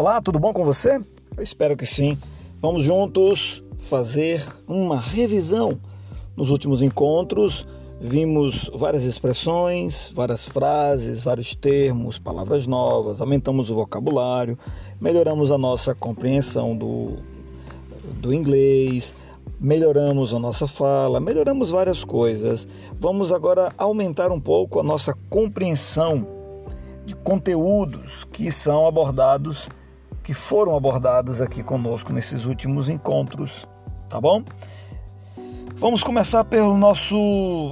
Olá, tudo bom com você? Eu espero que sim. Vamos juntos fazer uma revisão. Nos últimos encontros, vimos várias expressões, várias frases, vários termos, palavras novas, aumentamos o vocabulário, melhoramos a nossa compreensão do, do inglês, melhoramos a nossa fala, melhoramos várias coisas. Vamos agora aumentar um pouco a nossa compreensão de conteúdos que são abordados, que foram abordados aqui conosco nesses últimos encontros, tá bom? Vamos começar pelo nosso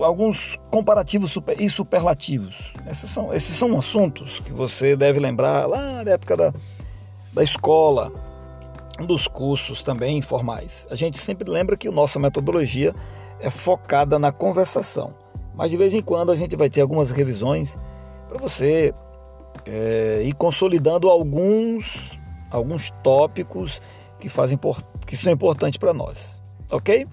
alguns comparativos super, e superlativos. Esses são, esses são assuntos que você deve lembrar lá da época da, da escola, dos cursos também informais. A gente sempre lembra que nossa metodologia é focada na conversação, mas de vez em quando a gente vai ter algumas revisões para você é, ir consolidando alguns, alguns tópicos que, fazem, que são importantes para nós, ok?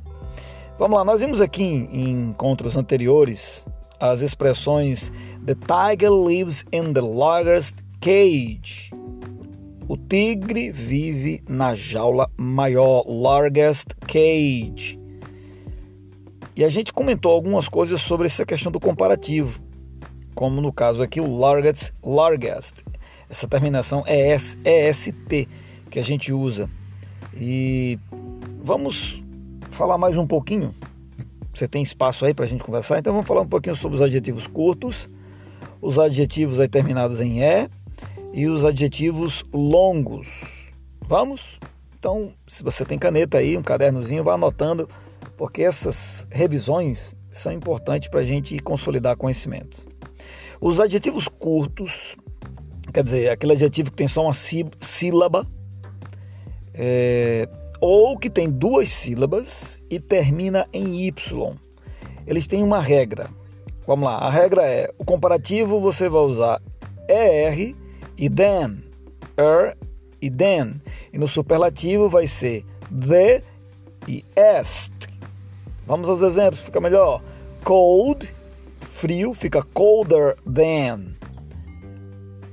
Vamos lá, nós vimos aqui em, encontros anteriores as expressões The tiger lives in the largest cage o tigre vive na jaula maior, largest cage. E a gente comentou algumas coisas sobre essa questão do comparativo, como no caso aqui o largest, largest. Essa terminação é ES, EST que a gente usa. E vamos falar mais um pouquinho. Você tem espaço aí para a gente conversar? Então vamos falar um pouquinho sobre os adjetivos curtos, os adjetivos aí terminados em E e os adjetivos longos. Vamos? Então, se você tem caneta aí, um cadernozinho, vá anotando, porque essas revisões são importantes para a gente consolidar conhecimentos. Os adjetivos curtos, quer dizer, aquele adjetivo que tem só uma sílaba, é, ou que tem duas sílabas e termina em Y. Eles têm uma regra. Vamos lá, a regra é: o comparativo você vai usar ER e then, er e then. E no superlativo vai ser the e est. Vamos aos exemplos, fica melhor. Cold, frio, fica colder than.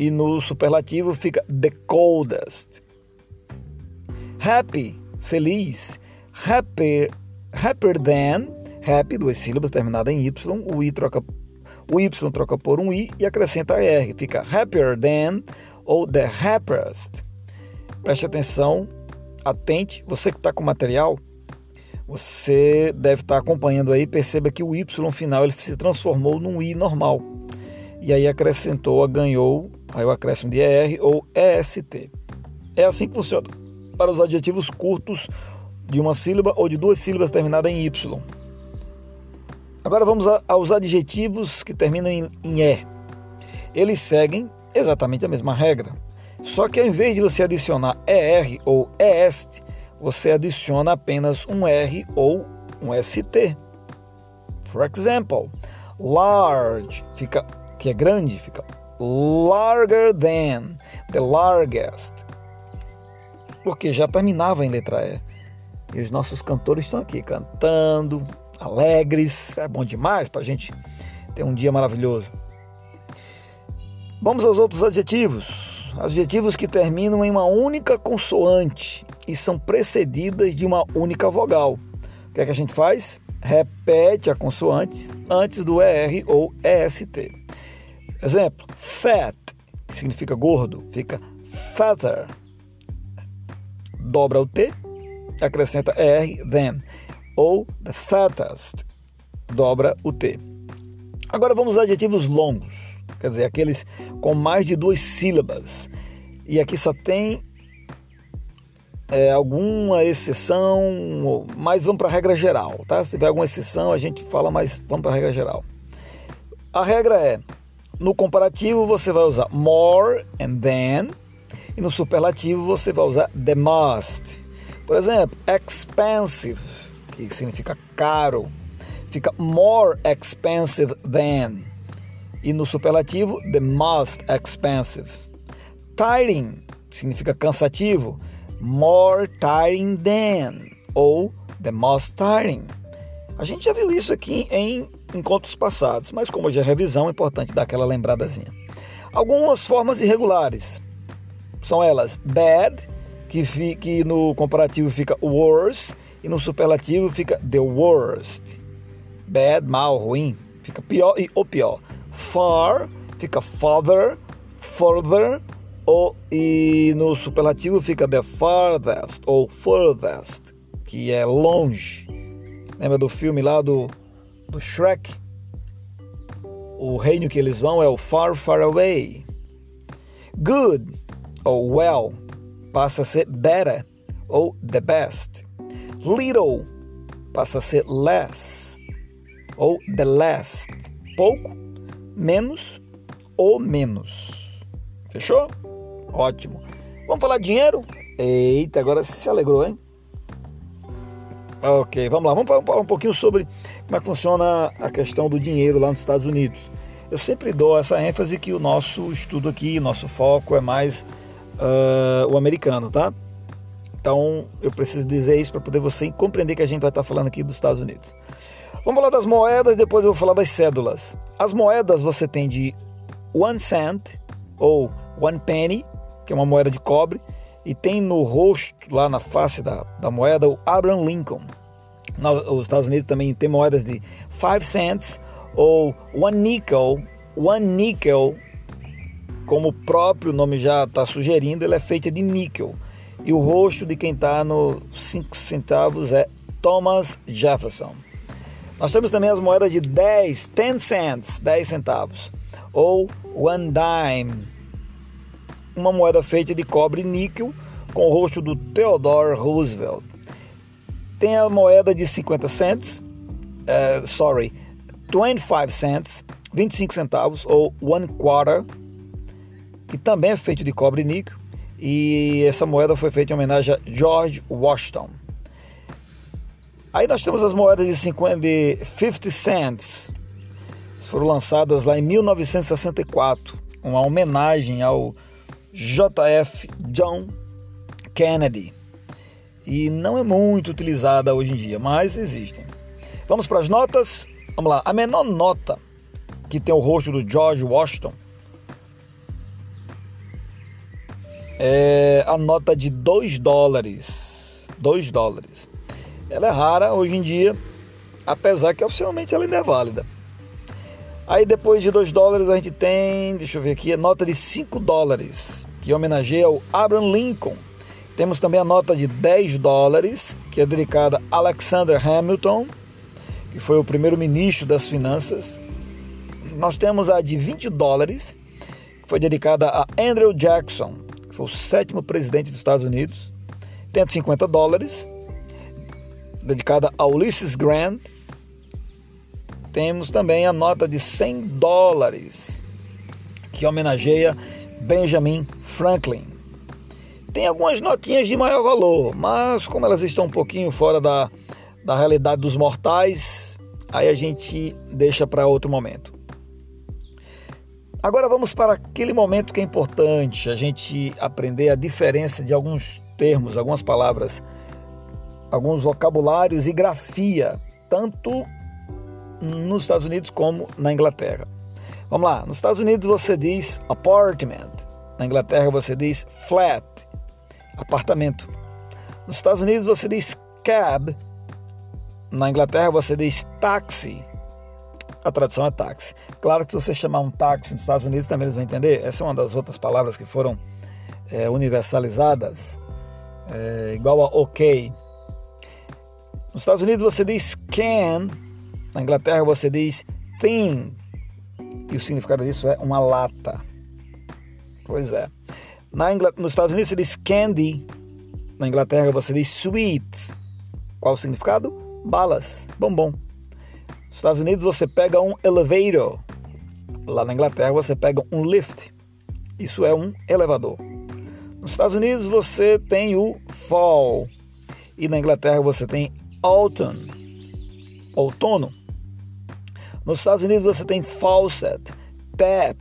E no superlativo fica the coldest. Happy, feliz. Happier, happier than. Happy, duas sílabas terminada em Y. O I troca o Y troca por um I e acrescenta R. Fica happier than ou the happiest. Preste atenção, atente. Você que está com material, você deve estar tá acompanhando aí. Perceba que o Y final ele se transformou num I normal. E aí acrescentou, ganhou aí o acréscimo de ER ou EST. É assim que funciona para os adjetivos curtos de uma sílaba ou de duas sílabas terminadas em Y. Agora vamos aos adjetivos que terminam em, em E. Eles seguem exatamente a mesma regra. Só que ao invés de você adicionar ER ou EST, você adiciona apenas um R ou um ST. For example, large fica que é grande, fica larger than, the largest. Porque já terminava em letra E. E os nossos cantores estão aqui cantando, alegres, é bom demais para a gente ter um dia maravilhoso. Vamos aos outros adjetivos. Adjetivos que terminam em uma única consoante e são precedidas de uma única vogal. O que é que a gente faz? Repete a consoante antes do ER ou EST. Exemplo: fat, que significa gordo, fica fatter. Dobra o T, acrescenta ER, then ou the fattest, dobra o T. Agora vamos aos adjetivos longos, quer dizer, aqueles com mais de duas sílabas. E aqui só tem é, alguma exceção, mas vamos para a regra geral, tá? Se tiver alguma exceção, a gente fala, mas vamos para a regra geral. A regra é: no comparativo você vai usar more and than, e no superlativo você vai usar the most. Por exemplo, expensive que significa caro, fica more expensive than. E no superlativo, the most expensive. Tiring significa cansativo, more tiring than ou the most tiring. A gente já viu isso aqui em encontros passados, mas como hoje é revisão, é importante dar aquela lembradazinha. Algumas formas irregulares. são elas bad, que, fi, que no comparativo fica worse, e no superlativo fica the worst. Bad, mal, ruim, fica pior e o pior. Far fica farther, further, ou, e no superlativo fica the farthest ou furthest, que é longe. Lembra do filme lá do, do Shrek? O reino que eles vão é o far, far away. Good ou well passa a ser better ou the best. Little passa a ser less ou the last. Pouco, menos ou menos. Fechou? Ótimo. Vamos falar de dinheiro? Eita, agora você se alegrou, hein? Ok, vamos lá. Vamos falar um pouquinho sobre como é que funciona a questão do dinheiro lá nos Estados Unidos. Eu sempre dou essa ênfase que o nosso estudo aqui, nosso foco é mais uh, o americano, tá? Então eu preciso dizer isso para poder você compreender que a gente vai estar falando aqui dos Estados Unidos. Vamos falar das moedas, depois eu vou falar das cédulas. As moedas você tem de one cent ou one penny, que é uma moeda de cobre, e tem no rosto, lá na face da, da moeda, o Abraham Lincoln. Nos Estados Unidos também tem moedas de 5 cents ou one nickel. One nickel, como o próprio nome já está sugerindo, ele é feita de níquel. E o rosto de quem está no 5 centavos é Thomas Jefferson. Nós temos também as moedas de 10, 10 cents, 10 centavos, ou one dime uma moeda feita de cobre e níquel com o rosto do Theodore Roosevelt. Tem a moeda de 50 cents, uh, sorry, 25 cents, 25 centavos ou one quarter, que também é feito de cobre e níquel. E essa moeda foi feita em homenagem a George Washington. Aí nós temos as moedas de 50 de 50 cents. Foram lançadas lá em 1964, uma homenagem ao JF John Kennedy. E não é muito utilizada hoje em dia, mas existem. Vamos para as notas? Vamos lá. A menor nota que tem o rosto do George Washington é a nota de 2 dólares. 2 dólares. Ela é rara hoje em dia, apesar que oficialmente ela ainda é válida. Aí depois de 2 dólares a gente tem, deixa eu ver aqui, a nota de 5 dólares, que homenageia o Abraham Lincoln. Temos também a nota de 10 dólares, que é dedicada a Alexander Hamilton, que foi o primeiro ministro das finanças. Nós temos a de 20 dólares, que foi dedicada a Andrew Jackson, que foi o sétimo presidente dos Estados Unidos. Tem a de 50 dólares, dedicada a Ulysses Grant, temos também a nota de 100 dólares, que homenageia Benjamin Franklin. Tem algumas notinhas de maior valor, mas como elas estão um pouquinho fora da, da realidade dos mortais, aí a gente deixa para outro momento. Agora vamos para aquele momento que é importante, a gente aprender a diferença de alguns termos, algumas palavras, alguns vocabulários e grafia, tanto nos Estados Unidos como na Inglaterra. Vamos lá, nos Estados Unidos você diz apartment, na Inglaterra você diz flat, apartamento. Nos Estados Unidos você diz cab, na Inglaterra você diz taxi. A tradução é táxi. Claro que se você chamar um táxi nos Estados Unidos também eles vão entender. Essa é uma das outras palavras que foram é, universalizadas, é, igual a ok. Nos Estados Unidos você diz can, na Inglaterra você diz thing, e o significado disso é uma lata. Pois é. Na Ingl... Nos Estados Unidos você diz candy, na Inglaterra você diz sweet. Qual o significado? Balas, bombom. Nos Estados Unidos você pega um elevator. Lá na Inglaterra você pega um lift. Isso é um elevador. Nos Estados Unidos você tem o fall. E na Inglaterra você tem autumn, outono. Nos Estados Unidos você tem faucet, tap.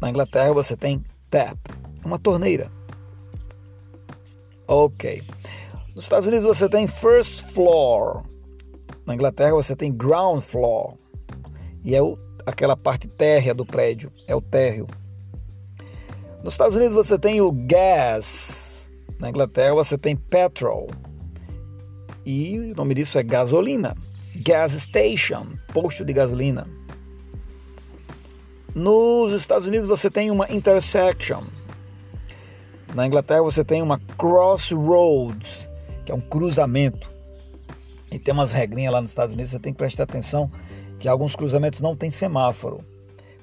Na Inglaterra você tem tap, uma torneira. Ok. Nos Estados Unidos você tem first floor. Na Inglaterra você tem ground floor. E é o, aquela parte térrea do prédio, é o térreo. Nos Estados Unidos você tem o gas. Na Inglaterra você tem petrol. E o nome disso é gasolina. Gas station, posto de gasolina. Nos Estados Unidos você tem uma intersection. Na Inglaterra você tem uma crossroads, que é um cruzamento. E tem umas regrinhas lá nos Estados Unidos, você tem que prestar atenção que alguns cruzamentos não tem semáforo.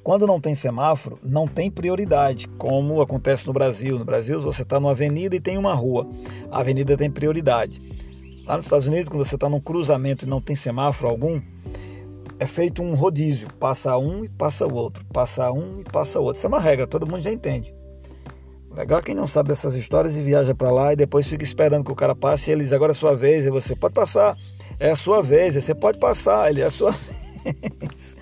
Quando não tem semáforo, não tem prioridade, como acontece no Brasil. No Brasil, você está numa avenida e tem uma rua. A avenida tem prioridade. Lá nos Estados Unidos, quando você está num cruzamento e não tem semáforo algum, é feito um rodízio. Passa um e passa o outro. Passa um e passa o outro. Isso é uma regra, todo mundo já entende. Legal quem não sabe dessas histórias e viaja para lá e depois fica esperando que o cara passe e ele diz, agora é sua vez, e você pode passar, é a sua vez, você pode passar, ele é a sua vez.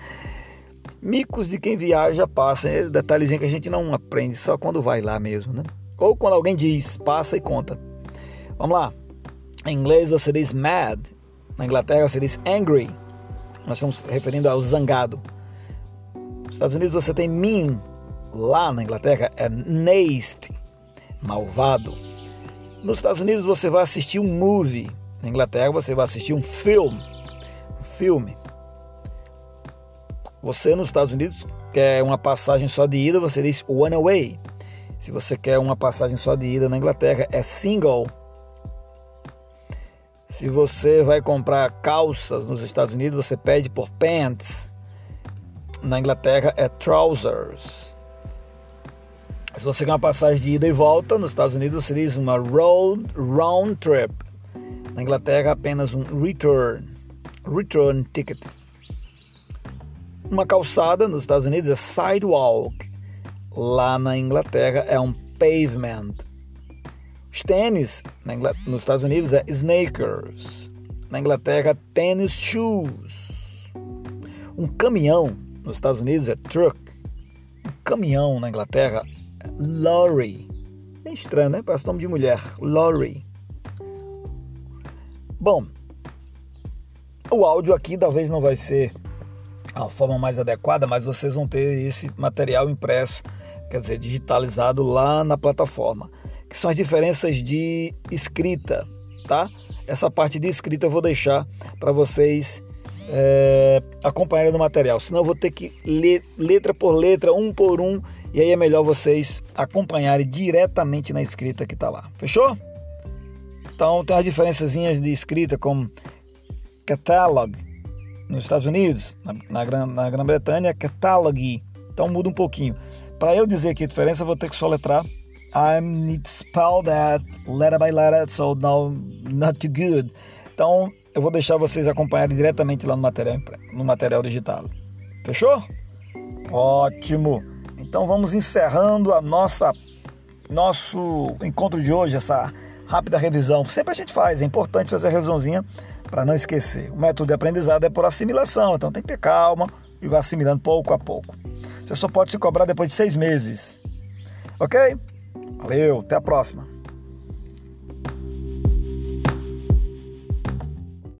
Micos de quem viaja passa, é detalhezinho que a gente não aprende só quando vai lá mesmo, né? Ou quando alguém diz, passa e conta. Vamos lá. Em inglês você diz mad, na Inglaterra você diz angry. Nós estamos referindo ao zangado. Nos Estados Unidos você tem mean, lá na Inglaterra é nasty, malvado. Nos Estados Unidos você vai assistir um movie, na Inglaterra você vai assistir um filme, um filme. Você nos Estados Unidos quer uma passagem só de ida, você diz one away. Se você quer uma passagem só de ida na Inglaterra, é single. Se você vai comprar calças nos Estados Unidos, você pede por pants. Na Inglaterra é trousers. Se você quer uma passagem de ida e volta, nos Estados Unidos você diz uma road round trip. Na Inglaterra apenas um return, return ticket. Uma calçada nos Estados Unidos é sidewalk. Lá na Inglaterra é um pavement. Os tênis nos Estados Unidos é sneakers. Na Inglaterra, tênis shoes. Um caminhão nos Estados Unidos é truck. Um caminhão na Inglaterra lorry. É estranho, né? Parece nome de mulher. Lorry. Bom, o áudio aqui talvez não vai ser a forma mais adequada, mas vocês vão ter esse material impresso, quer dizer, digitalizado lá na plataforma, que são as diferenças de escrita, tá? Essa parte de escrita eu vou deixar para vocês é, acompanharem no material, senão eu vou ter que ler letra por letra, um por um, e aí é melhor vocês acompanharem diretamente na escrita que está lá. Fechou? Então tem as diferençazinhas de escrita como catalog, nos Estados Unidos, na, na, na Grã-Bretanha, é catalog. Então muda um pouquinho. Para eu dizer aqui a diferença, eu vou ter que soletrar. I need to spell that letter by letter, so now not too good. Então eu vou deixar vocês acompanharem diretamente lá no material, no material digital. Fechou? Ótimo! Então vamos encerrando a nossa nosso encontro de hoje, essa rápida revisão. Sempre a gente faz, é importante fazer a revisãozinha para não esquecer. O método de aprendizado é por assimilação, então tem que ter calma e vai assimilando pouco a pouco. Você só pode se cobrar depois de seis meses. Ok? Valeu, até a próxima.